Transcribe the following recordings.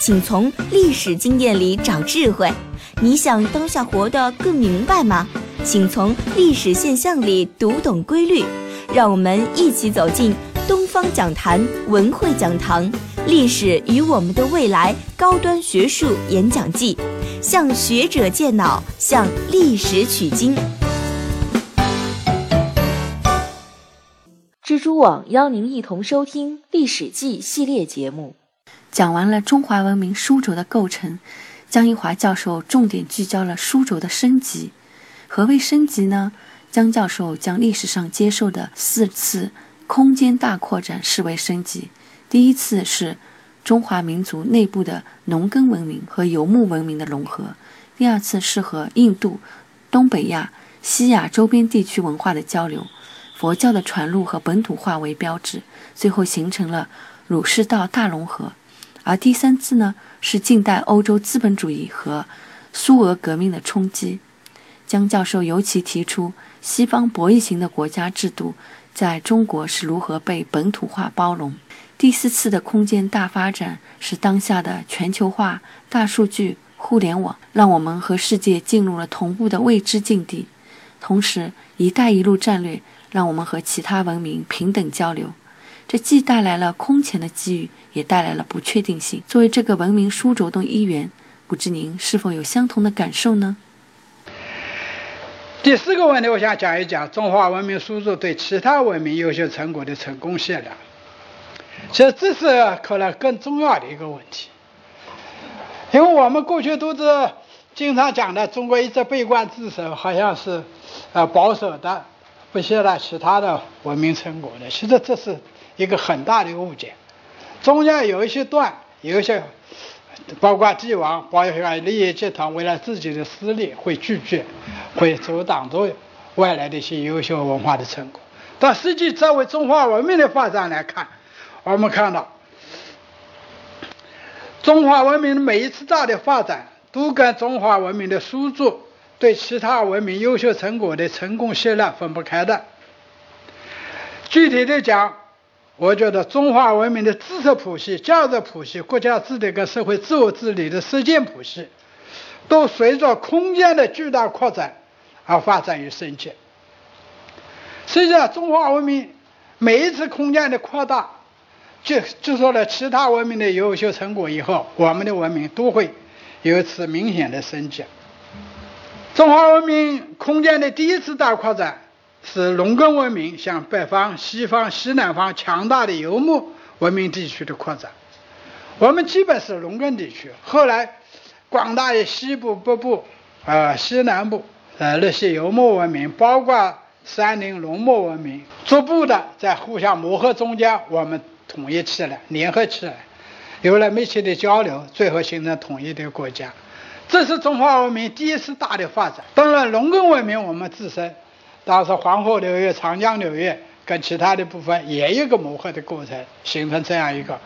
请从历史经验里找智慧。你想当下活得更明白吗？请从历史现象里读懂规律。让我们一起走进东方讲坛文汇讲堂《历史与我们的未来》高端学术演讲季，向学者借脑，向历史取经。蜘蛛网邀您一同收听《历史记》系列节目。讲完了中华文明书轴的构成，江一华教授重点聚焦了书轴的升级。何谓升级呢？江教授将历史上接受的四次空间大扩展视为升级。第一次是中华民族内部的农耕文明和游牧文明的融合；第二次是和印度、东北亚、西亚周边地区文化的交流。佛教的传入和本土化为标志，最后形成了儒释道大融合。而第三次呢，是近代欧洲资本主义和苏俄革命的冲击。江教授尤其提出，西方博弈型的国家制度在中国是如何被本土化包容。第四次的空间大发展是当下的全球化、大数据、互联网，让我们和世界进入了同步的未知境地。同时，“一带一路”战略。让我们和其他文明平等交流，这既带来了空前的机遇，也带来了不确定性。作为这个文明书轴的一员，不知您是否有相同的感受呢？第四个问题，我想讲一讲中华文明书轴对其他文明优秀成果的成功限量。其实这是可能更重要的一个问题，因为我们过去都是经常讲的，中国一直闭关自守，好像是呃保守的。不屑了其他的文明成果的，其实这是一个很大的误解。中间有一些段，有一些包括帝王、包括利益集团，为了自己的私利，会拒绝，会阻挡住外来的一些优秀文化的成果。但实际作为中华文明的发展来看，我们看到中华文明的每一次大的发展，都跟中华文明的输出。对其他文明优秀成果的成功吸纳分不开的。具体的讲，我觉得中华文明的知识谱系、价值谱系、国家治理跟社会自我治理的实践谱系，都随着空间的巨大扩展而发展与升级。实际上，中华文明每一次空间的扩大，就就说了其他文明的优秀成果以后，我们的文明都会有一次明显的升级。中华文明空间的第一次大扩展是农耕文明向北方、西方、西南方强大的游牧文明地区的扩展。我们基本是农耕地区，后来广大的西部、北部、呃西南部呃那些游牧文明，包括山林农牧文明，逐步的在互相磨合中间，我们统一起来、联合起来，有了密切的交流，最后形成统一的国家。这是中华文明第一次大的发展。当然，农耕文明我们自身，当时黄河流域、长江流域跟其他的部分也有一个磨合的过程，形成这样一个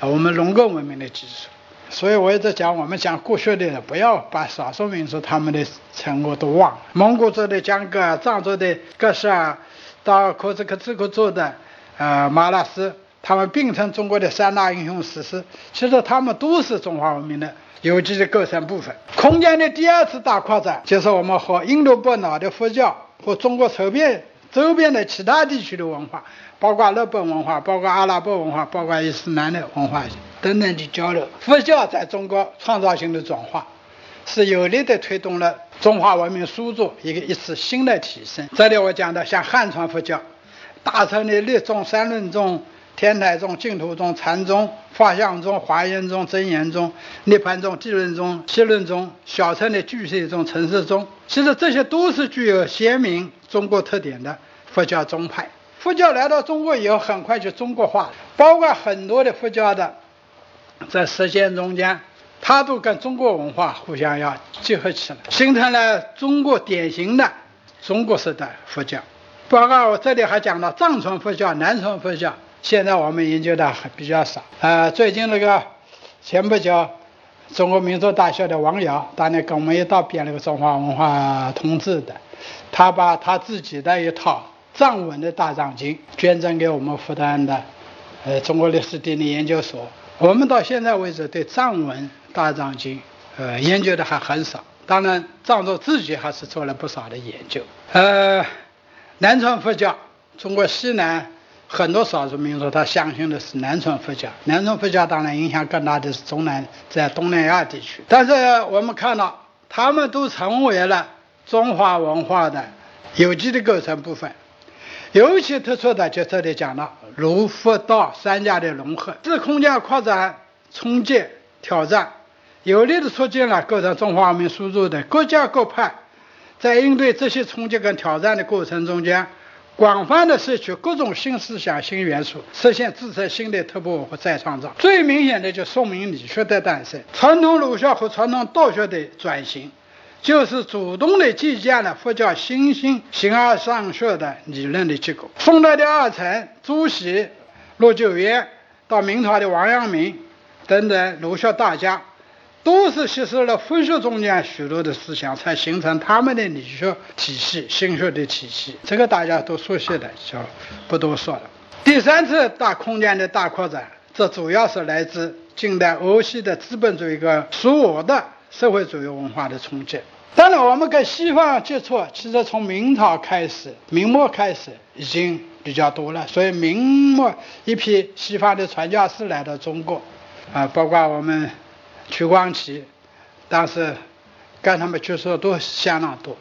我们农耕文明的基础。所以我一直讲，我们讲过去的人，不要把少数民族他们的成果都忘了。蒙古族的江哥，藏族的格什尔，到柯兹克孜国族的呃马拉斯，他们并称中国的三大英雄史诗。其实他们都是中华文明的。有机的构成部分，空间的第二次大扩展，就是我们和印度半岛的佛教和中国周边周边的其他地区的文化，包括日本文化、包括阿拉伯文化、包括伊斯兰的文化等等的交流。佛教在中国创造性的转化，是有力的推动了中华文明输出一个一次新的提升。这里我讲的像汉传佛教，大乘的律宗、三论宗。天台宗、净土宗、禅宗、法相宗、华严宗、真言宗、涅盘宗、地论宗、七论宗、小乘的巨蟹宗、陈氏宗，其实这些都是具有鲜明中国特点的佛教宗派。佛教来到中国以后，很快就中国化了，包括很多的佛教的在实践中间它都跟中国文化互相要结合起来，形成了中国典型的中国式的佛教。包括我这里还讲到藏传佛教、南传佛教，现在我们研究的还比较少。呃，最近那个前不久，中国民族大学的王瑶当年跟我们一道编了个《中华文化通志》的，他把他自己的一套藏文的大藏经捐赠给我们复旦的呃中国历史地理研究所。我们到现在为止对藏文大藏经，呃，研究的还很少。当然，藏族自己还是做了不少的研究。呃，南传佛教，中国西南很多少数民族他相信的是南传佛教。南传佛教当然影响更大的是中南，在东南亚地区。但是我们看到，他们都成为了中华文化的有机的构成部分。尤其突出的就这里讲了儒佛道三家的融合，是空间扩展、冲击、挑战，有力的促进了构成中华文明输入的各家各派，在应对这些冲击跟挑战的过程中间，广泛的摄取各种新思想、新元素，实现自身新的突破和再创造。最明显的就说明理学的诞生，传统儒学和传统道学的转型。就是主动的借鉴了佛教新兴形而上学的理论的结构。宋代的二程、朱熹、陆九渊，到明朝的王阳明等等儒学大家，都是吸收了佛学中间许多的思想，才形成他们的理学体系、心学的体系。这个大家都熟悉的，就不多说了。第三次大空间的大扩展，这主要是来自近代欧系的资本主义跟属我的。社会主义文化的冲击。当然，我们跟西方接触，其实从明朝开始、明末开始已经比较多了。所以，明末一批西方的传教士来到中国，啊，包括我们屈光启，当时跟他们接触都相当多。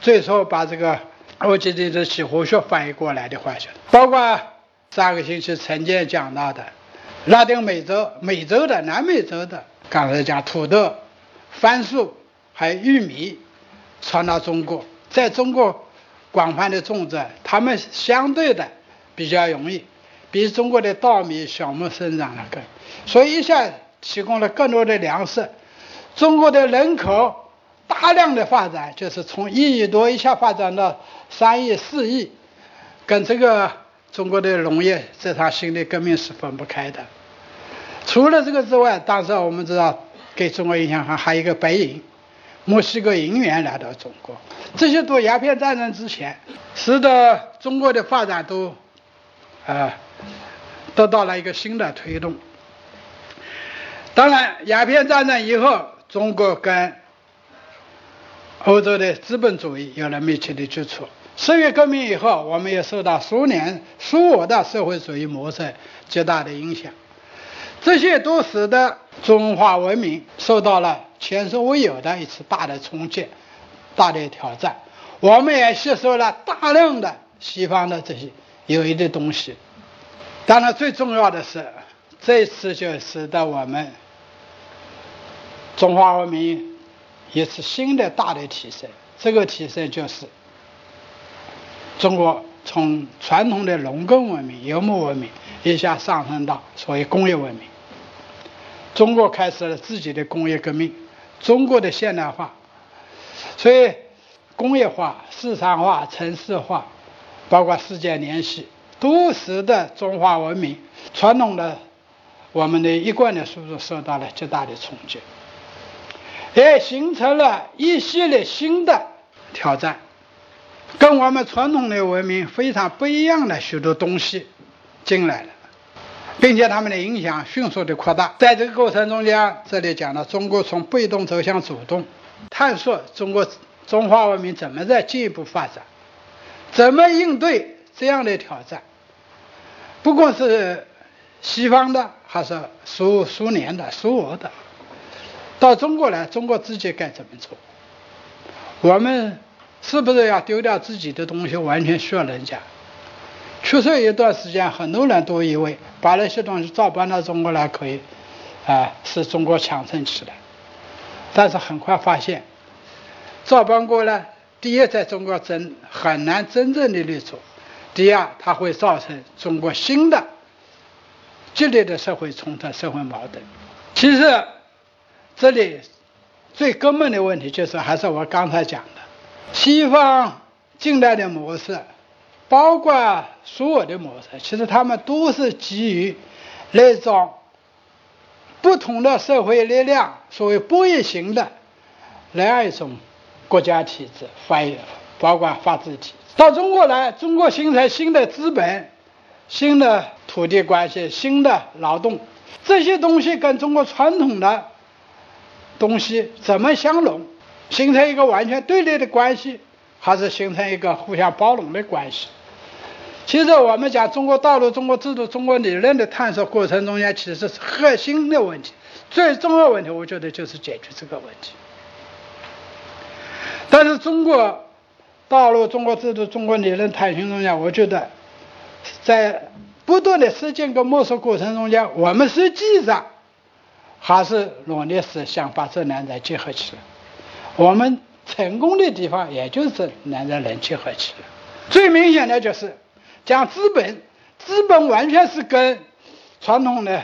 最初把这个我记得这几何学翻译过来的话，包括上个星期陈建讲到的拉丁美洲、美洲的、南美洲的，刚才讲土豆。番薯还有玉米传到中国，在中国广泛的种植，它们相对的比较容易，比中国的稻米、小麦生长的更，所以一下提供了更多的粮食。中国的人口大量的发展，就是从一亿多一下发展到三亿、四亿，跟这个中国的农业这场新的革命是分不开的。除了这个之外，当时我们知道。给中国影响还还有一个白银，墨西哥银元来到中国，这些都鸦片战争之前，使得中国的发展都啊得到了一个新的推动。当然，鸦片战争以后，中国跟欧洲的资本主义有了密切的接触。十月革命以后，我们也受到苏联、苏俄的社会主义模式极大的影响。这些都使得中华文明受到了前所未有的一次大的冲击、大的挑战。我们也吸收了大量的西方的这些有益的东西。当然，最重要的是，这次就使得我们中华文明一次新的大的提升。这个提升就是中国从传统的农耕文明、游牧文明一下上升到所谓工业文明。中国开始了自己的工业革命，中国的现代化，所以工业化、市场化、城市化，包括世界联系，都使得中华文明传统的我们的一贯的输入受到了极大的冲击，也形成了一系列新的挑战，跟我们传统的文明非常不一样的许多东西进来了。并且他们的影响迅速的扩大，在这个过程中间，这里讲了中国从被动走向主动，探索中国中华文明怎么在进一步发展，怎么应对这样的挑战，不过是西方的还是苏苏联的、苏俄的，到中国来，中国自己该怎么做？我们是不是要丢掉自己的东西，完全需要人家？确实有，一段时间，很多人都以为把那些东西照搬到中国来可以，啊，使中国强盛起来。但是很快发现，照搬过来，第一，在中国真很难真正的立足；第二，它会造成中国新的激烈的社会冲突、社会矛盾。其实，这里最根本的问题就是还是我刚才讲的，西方近代的模式，包括所有的模式，其实他们都是基于那种不同的社会力量，所谓博弈型的那样一种国家体制，法包括法治体。到中国来，中国形成新的资本、新的土地关系、新的劳动，这些东西跟中国传统的东西怎么相融，形成一个完全对立的关系，还是形成一个互相包容的关系？其实我们讲中国道路、中国制度、中国理论的探索过程中间，其实是核心的问题，最重要问题，我觉得就是解决这个问题。但是中国。道路、中国制度、中国理论探寻中间，我觉得在不断的实践跟摸索过程中间，我们实际上还是努力是想把这两者结合起来。我们成功的地方，也就是两者能结合起来。最明显的就是讲资本，资本完全是跟传统的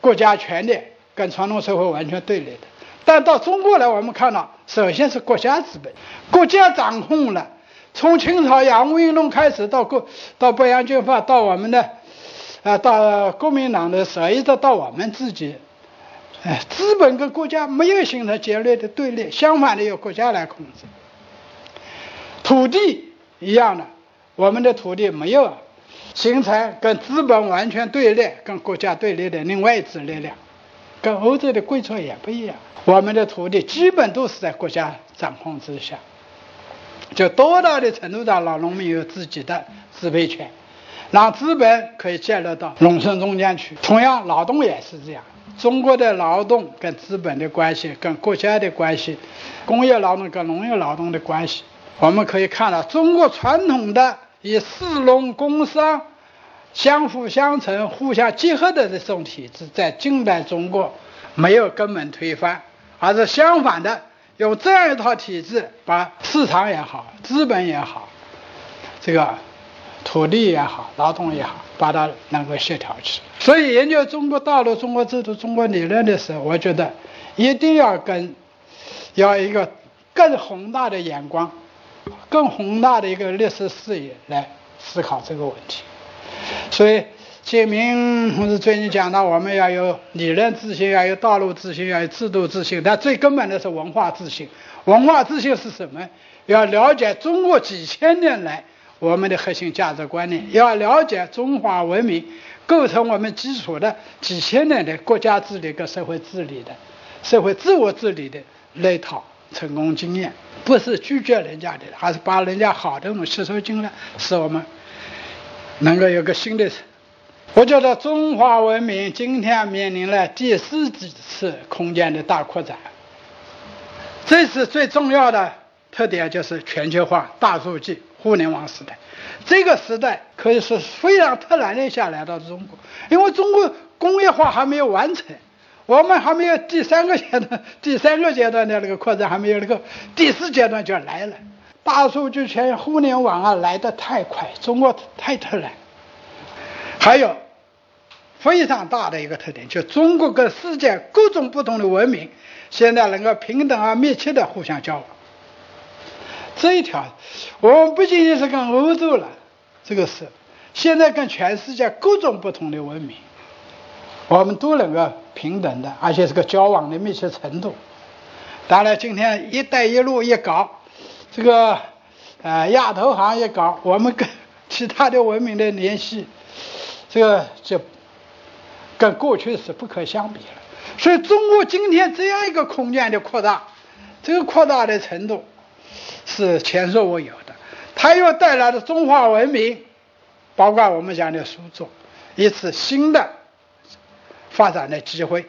国家权力、跟传统社会完全对立的。但到中国来，我们看到，首先是国家资本，国家掌控了。从清朝洋务运动开始，到国到北洋军阀，到我们的啊，到国民党的时候，一直到我们自己，哎，资本跟国家没有形成激烈的对立，相反的由国家来控制。土地一样的，我们的土地没有形成跟资本完全对立、跟国家对立的另外一支力量，跟欧洲的贵族也不一样。我们的土地基本都是在国家掌控之下。就多大的程度上让农民有自己的支配权，让资本可以介入到农村中间去。同样，劳动也是这样。中国的劳动跟资本的关系，跟国家的关系，工业劳动跟农业劳动的关系，我们可以看到，中国传统的以士农工商相辅相成、互相结合的这种体制，在近代中国没有根本推翻，而是相反的。有这样一套体制，把市场也好，资本也好，这个土地也好，劳动也好，把它能够协调起。所以，研究中国道路、中国制度、中国理论的时候，我觉得一定要跟要一个更宏大的眼光、更宏大的一个历史视野来思考这个问题。所以。建明同志最近讲到，我们要有理论自信，要有道路自信，要有制度自信，但最根本的是文化自信。文化自信是什么？要了解中国几千年来我们的核心价值观念，要了解中华文明构成我们基础的几千年的国家治理跟社会治理的社会自我治理的那套成功经验，不是拒绝人家的，还是把人家好的东西吸收进来，使我们能够有个新的。我觉得中华文明今天面临了第四次空间的大扩展，这次最重要的特点就是全球化、大数据、互联网时代。这个时代可以说是非常突然的下来到中国，因为中国工业化还没有完成，我们还没有第三个阶段，第三个阶段的那个扩展还没有那个第四阶段就来了。大数据、全互联网啊来得太快，中国太突然，还有。非常大的一个特点，就中国跟世界各种不同的文明，现在能够平等而密切的互相交往。这一条，我们不仅仅是跟欧洲了，这个是现在跟全世界各种不同的文明，我们都能够平等的，而且是个交往的密切程度。当然，今天“一带一路”一搞，这个呃亚投行一搞，我们跟其他的文明的联系，这个就。跟过去是不可相比了，所以中国今天这样一个空间的扩大，这个扩大的程度是前所未有的。它又带来了中华文明，包括我们讲的苏州，一次新的发展的机会。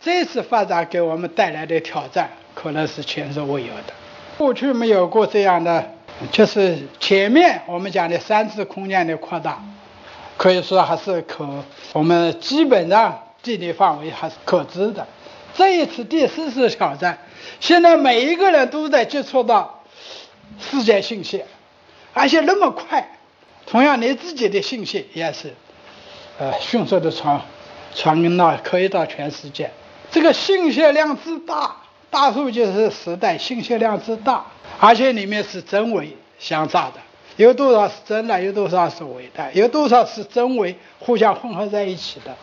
这次发展给我们带来的挑战，可能是前所未有的。过去没有过这样的，就是前面我们讲的三次空间的扩大。可以说还是可，我们基本上地理范围还是可知的。这一次第四次挑战，现在每一个人都在接触到世界信息，而且那么快。同样，你自己的信息也是，呃，迅速的传传到可以到全世界。这个信息量之大，大数据是时代信息量之大，而且里面是真伪相杂的，有多少是真的，有多少是伪的，有多少是真伪互相混合在一起的，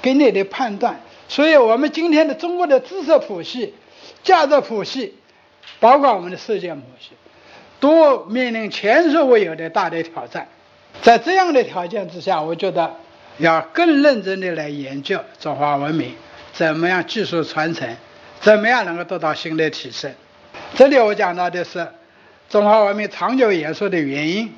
给你的判断。所以我们今天的中国的知识谱系、价值谱系，包括我们的世界谱系，都面临前所未有的大的挑战。在这样的条件之下，我觉得要更认真的来研究中华文明怎么样技术传承，怎么样能够得到新的提升。这里我讲到的是中华文明长久延续的原因。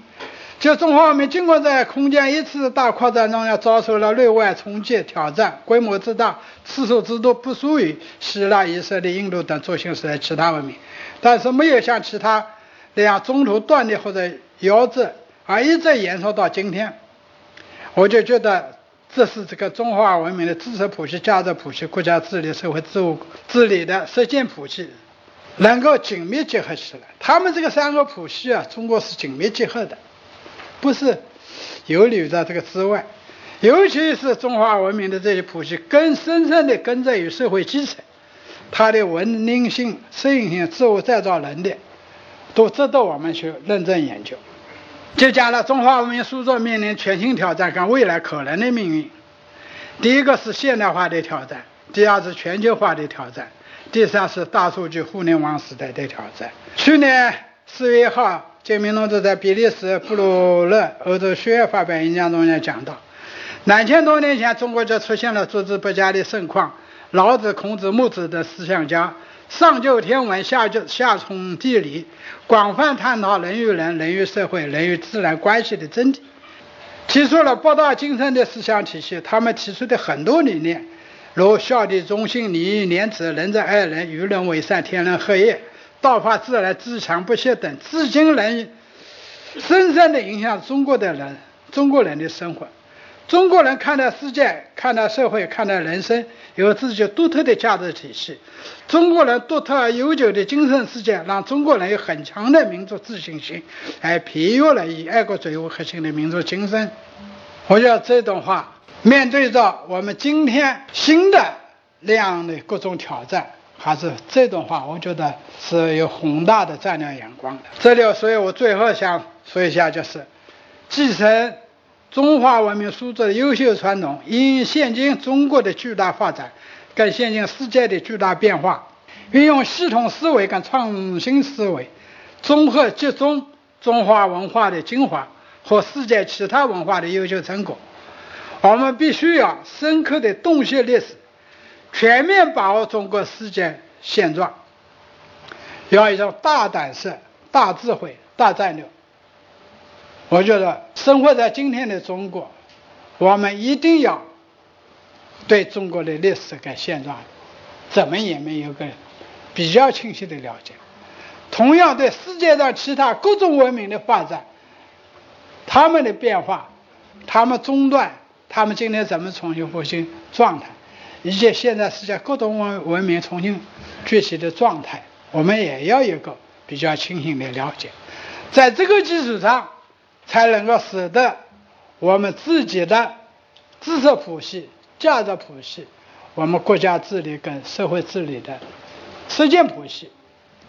就中华文明经过在空间一次大扩张中，要遭受了内外冲击挑战，规模之大、次数之多，不输于希腊、以色列、印度等轴心时代其他文明，但是没有像其他那样中途断裂或者夭折，而一直延续到今天。我就觉得这是这个中华文明的知识谱系、价值谱系、国家治理、社会治务治理的实践谱系能够紧密结合起来。他们这个三个谱系啊，中国是紧密结合的。不是游离在这个之外，尤其是中华文明的这些谱系，更深深地根植于社会基层，它的文明性、适应性、自我再造能力，都值得我们去认真研究。就讲了中华文明塑造面临全新挑战跟未来可能的命运。第一个是现代化的挑战，第二是全球化的挑战，第三是大数据互联网时代的挑战。去年四月一号。简明同志在比利时布鲁勒欧洲学院发表演讲中也讲到，两千多年前，中国就出现了诸子百家的盛况，老子、孔子、孟子的思想家，上究天文，下就下通地理，广泛探讨人与人、人与社会、人与自然关系的真谛，提出了博大精深的思想体系。他们提出的很多理念，如孝悌忠信、礼义廉耻、仁者爱人、与人为善、天人合一。道法自然、自强不息等，至今仍深深地影响中国的人、中国人的生活。中国人看待世界、看待社会、看待人生，有自己独特的价值体系。中国人独特而悠久的精神世界，让中国人有很强的民族自信心，还培育了以爱国主义为核心的民族精神。我觉得这段话面对着我们今天新的那样的各种挑战。还是这段话，我觉得是有宏大的战略眼光的。这里，所以我最后想说一下，就是继承中华文明素质的优秀传统，因现今中国的巨大发展，跟现今世界的巨大变化，运用系统思维跟创新思维，综合集中中华文化的精华和世界其他文化的优秀成果。我们必须要深刻的洞悉历史。全面把握中国世界现状，要一种大胆式、大智慧、大战略。我觉得生活在今天的中国，我们一定要对中国的历史跟现状怎么也没有个比较清晰的了解。同样，对世界上其他各种文明的发展，他们的变化，他们中断，他们今天怎么重新复兴状态？以及现在世界各种文文明重新崛起的状态，我们也要有个比较清醒的了解，在这个基础上，才能够使得我们自己的知识谱系、价值谱系，我们国家治理跟社会治理的实践谱系，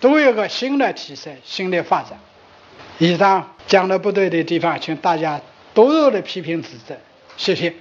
都有个新的提升、新的发展。以上讲的不对的地方，请大家多多的批评指正，谢谢。